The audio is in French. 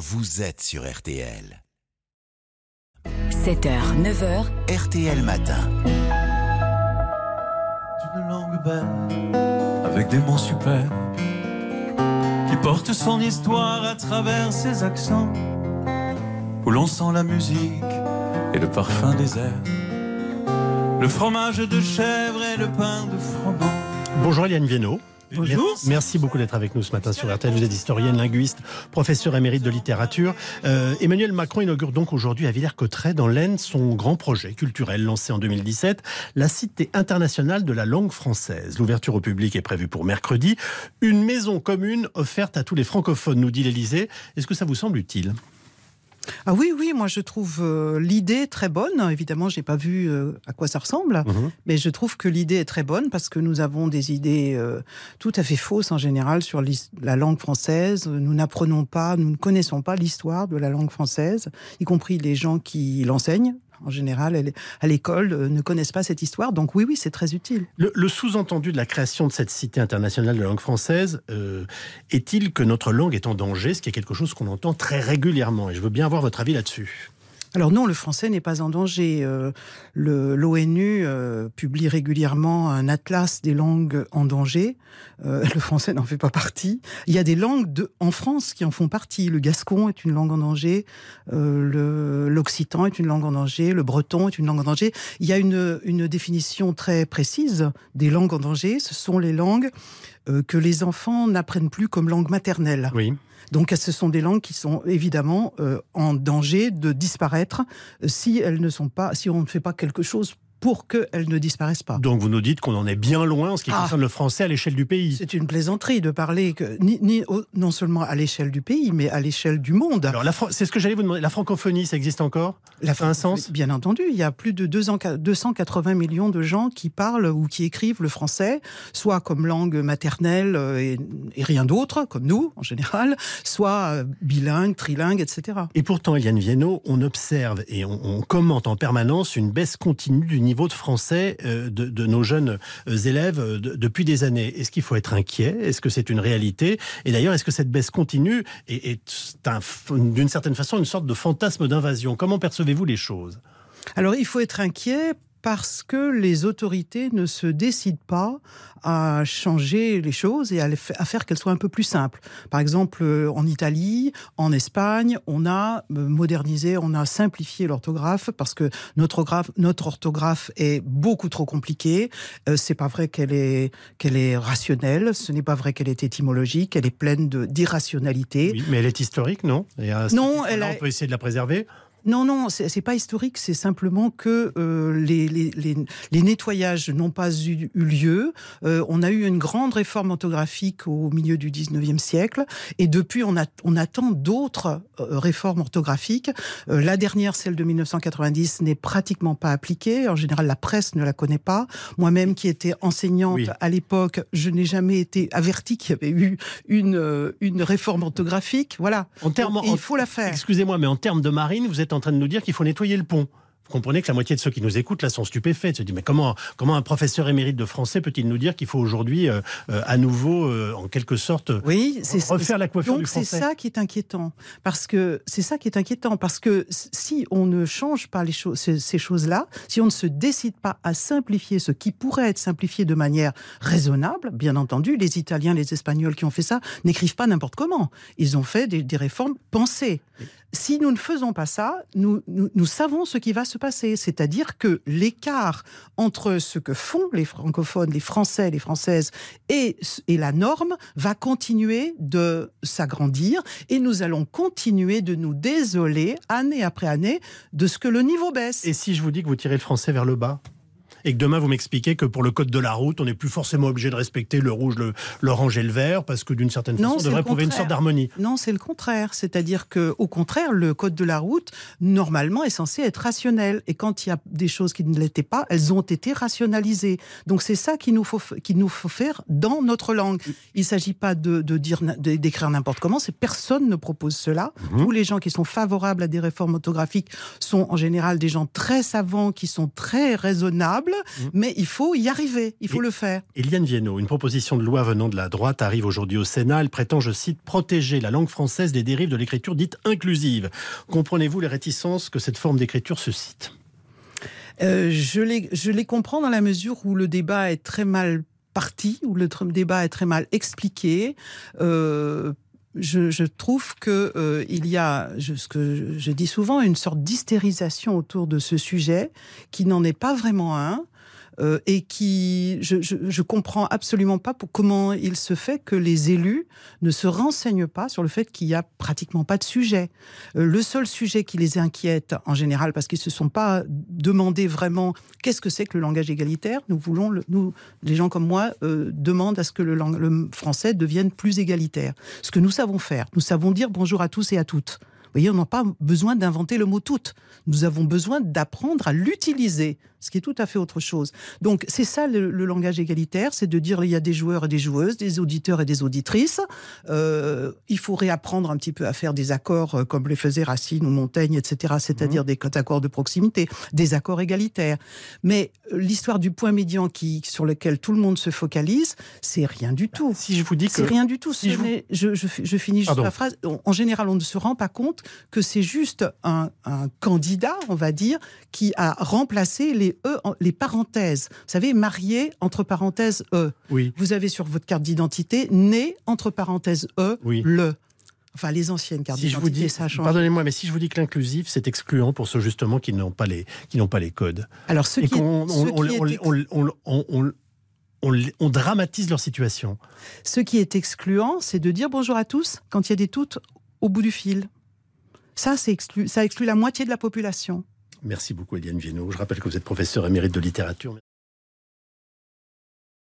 vous êtes sur RTL. 7h, 9h, RTL Matin. Une langue belle, avec des mots super, qui porte son histoire à travers ses accents, où l'on sent la musique et le parfum des airs, le fromage de chèvre et le pain de froment. Bonjour Eliane Viennot. Merci beaucoup d'être avec nous ce matin sur RTL. Vous êtes historienne, linguiste, professeur émérite de littérature. Euh, Emmanuel Macron inaugure donc aujourd'hui à Villers-Cotterêts, dans l'Aisne, son grand projet culturel lancé en 2017, la Cité internationale de la langue française. L'ouverture au public est prévue pour mercredi. Une maison commune offerte à tous les francophones, nous dit l'Élysée. Est-ce que ça vous semble utile? Ah oui, oui, moi je trouve euh, l'idée très bonne. Évidemment, j'ai pas vu euh, à quoi ça ressemble, Mhm. mais je trouve que l'idée est très bonne parce que nous avons des idées euh, tout à fait fausses en général sur la langue française. Nous n'apprenons pas, nous ne connaissons pas l'histoire de la langue française, y compris les gens qui l'enseignent. En général, à l'école, euh, ne connaissent pas cette histoire. Donc oui, oui, c'est très utile. Le, sous-entendu de la création de cette Cité internationale de la langue française euh, est-il que notre langue est en danger, ce qui est quelque chose qu'on entend très régulièrement Et je veux bien avoir votre avis là-dessus. Alors non, le français n'est pas en danger. Euh, L'ONU euh, publie régulièrement un atlas des langues en danger. Euh, le français n'en fait pas partie. Il y a des langues de, en France qui en font partie. Le gascon est une langue en danger. Euh, L'occitan est une langue en danger. Le breton est une langue en danger. Il y a une, une définition très précise des langues en danger. Ce sont les langues euh, que les enfants n'apprennent plus comme langue maternelle. Oui. Donc ce sont des langues qui sont évidemment euh, en danger de disparaître euh, si elles ne sont pas, si on ne fait pas quelque chose pour qu'elles ne disparaissent pas. Donc vous nous dites qu'on en est bien loin en ce qui Ah. concerne le français à l'échelle du pays. C'est une plaisanterie de parler que ni, ni au- non seulement à l'échelle du pays, mais à l'échelle du monde. Alors c'est ce que j'allais vous demander. La francophonie, ça existe encore? La ça a un sens? Bien entendu, il y a plus de 200 280 millions de gens qui parlent ou qui écrivent le français, soit comme langue maternelle euh, et, et rien d'autre, comme nous en général, soit euh, bilingue, trilingue, etc. Et pourtant, Eliane Viennot, on observe et on, on commente en permanence une baisse continue du niveau de français euh, de, nos jeunes euh, élèves euh, de- depuis des années. Est-ce qu'il faut être inquiet? Est-ce que c'est une réalité? Et d'ailleurs, est-ce que cette baisse continue est, est d'une certaine façon une sorte de fantasme d'invasion? Comment percevez-vous les choses? Alors il faut être inquiet parce que les autorités ne se décident pas à changer les choses et à, faire qu'elles soient un peu plus simples. Par exemple, euh, en Italie, en Espagne, on a euh, modernisé, on a simplifié l'orthographe parce que notre, orthographe- notre orthographe est beaucoup trop compliquée. Euh, c'est pas vrai qu'elle est, qu'elle est rationnelle, ce n'est pas vrai qu'elle est étymologique, elle est pleine d'irrationalité. Oui, mais elle est historique, non? Et à ce Non, elle On peut essayer de la préserver. Non, non, c'est pas historique, c'est simplement que euh, les, les, les, les nettoyages n'ont pas eu, eu lieu. Euh, on a eu une grande réforme orthographique au milieu du 19e siècle, et depuis, on, a, on attend d'autres euh, réformes orthographiques. La dernière, celle de 1990, n'est pratiquement pas appliquée. En général, la presse ne la connaît pas. Moi-même, qui étais enseignante Oui. à l'époque, je n'ai jamais été avertie qu'il y avait eu une, une réforme orthographique. Voilà. En termes, il faut la faire. Excusez-moi, mais en termes de marine, vous êtes en train de nous dire qu'il faut nettoyer le pont. Comprenez que la moitié de ceux qui nous écoutent là sont stupéfaits. Ils se disent mais comment comment un professeur émérite de français peut-il nous dire qu'il faut aujourd'hui euh, euh, à nouveau euh, en quelque sorte Oui, c'est refaire la coiffure Donc du c'est français ça qui est inquiétant, parce que c'est ça qui est inquiétant, parce que si on ne change pas les choses, ces, ces choses-là, si on ne se décide pas à simplifier ce qui pourrait être simplifié de manière raisonnable, bien entendu, les Italiens, les Espagnols qui ont fait ça n'écrivent pas n'importe comment. Ils ont fait des, des réformes pensées. Si nous ne faisons pas ça, nous, nous, nous savons ce qui va se C'est-à-dire que l'écart entre ce que font les francophones, les Français, les Françaises et la norme va continuer de s'agrandir et nous allons continuer de nous désoler année après année de ce que le niveau baisse. Et si je vous dis que vous tirez le français vers le bas? Et que demain vous m'expliquez que pour le code de la route, on n'est plus forcément obligé de respecter le rouge, le- l'orange et le vert, parce que d'une certaine façon, on devrait prouver une sorte d'harmonie. Non, c'est le contraire. C'est-à-dire que, au contraire, le code de la route, normalement, est censé être rationnel. Et quand il y a des choses qui ne l'étaient pas, elles ont été rationalisées. Donc, c'est ça qu'il nous faut, qu'il nous faut faire dans notre langue. Il ne s'agit pas de, de dire, d'écrire n'importe comment. C'est personne ne propose cela. Tous les gens qui sont favorables à des réformes orthographiques sont en général des gens très savants, qui sont très raisonnables mmh. mais il faut y arriver, il faut le faire. Eliane Viennot, une proposition de loi venant de la droite arrive aujourd'hui au Sénat. Elle prétend, je cite, protéger la langue française des dérives de l'écriture dite inclusive. Comprenez-vous les réticences que cette forme d'écriture suscite? Euh, je, les, je les comprends dans la mesure où le débat est très mal parti, où le débat est très mal expliqué. Euh, je, trouve que euh, il y a, ce que je dis souvent, une sorte d'hystérisation autour de ce sujet qui n'en est pas vraiment un. Euh, et qui, je, je, comprends absolument pas comment il se fait que les élus ne se renseignent pas sur le fait qu'il y a pratiquement pas de sujet. Euh, le seul sujet qui les inquiète en général, parce qu'ils se sont pas demandé vraiment qu'est-ce que c'est que le langage égalitaire. Nous voulons, nous, les gens comme moi, euh, demandent à ce que le français devienne plus égalitaire. Ce que nous savons faire, nous savons dire bonjour à tous et à toutes. Vous voyez, on n'a pas besoin d'inventer le mot toute. Nous avons besoin d'apprendre à l'utiliser ce qui est tout à fait autre chose. Donc c'est ça le, langage égalitaire, c'est de dire il y a des joueurs et des joueuses, des auditeurs et des auditrices. Euh, il faut réapprendre un petit peu à faire des accords euh, comme les faisait Racine ou Montaigne, etc., c'est-à-dire mmh. des accords de proximité, des accords égalitaires. Mais euh, l'histoire du point médian qui, sur lequel tout le monde se focalise, c'est rien du tout. Si je vous dis que... C'est rien du tout. je, je, finis juste la phrase. En général, on ne se rend pas compte que c'est juste un, un candidat, on va dire, qui a remplacé les E, les parenthèses. Vous savez, marié entre parenthèses E. Oui. Vous avez sur votre carte d'identité né entre parenthèses E, le. Enfin, les anciennes cartes d'identité, ça change. Pardonnez-moi, mais si je vous dis que l'inclusif, c'est excluant pour ceux justement qui n'ont pas les qui n'ont pas les codes. Alors, ceux qui, on, on, dramatise leur situation. Ce qui est excluant, c'est de dire bonjour à tous quand il y a des toutes au bout du fil. Ça, exclut la moitié de la population. Merci beaucoup, Eliane Viennot. Je rappelle que vous êtes professeur émérite de littérature.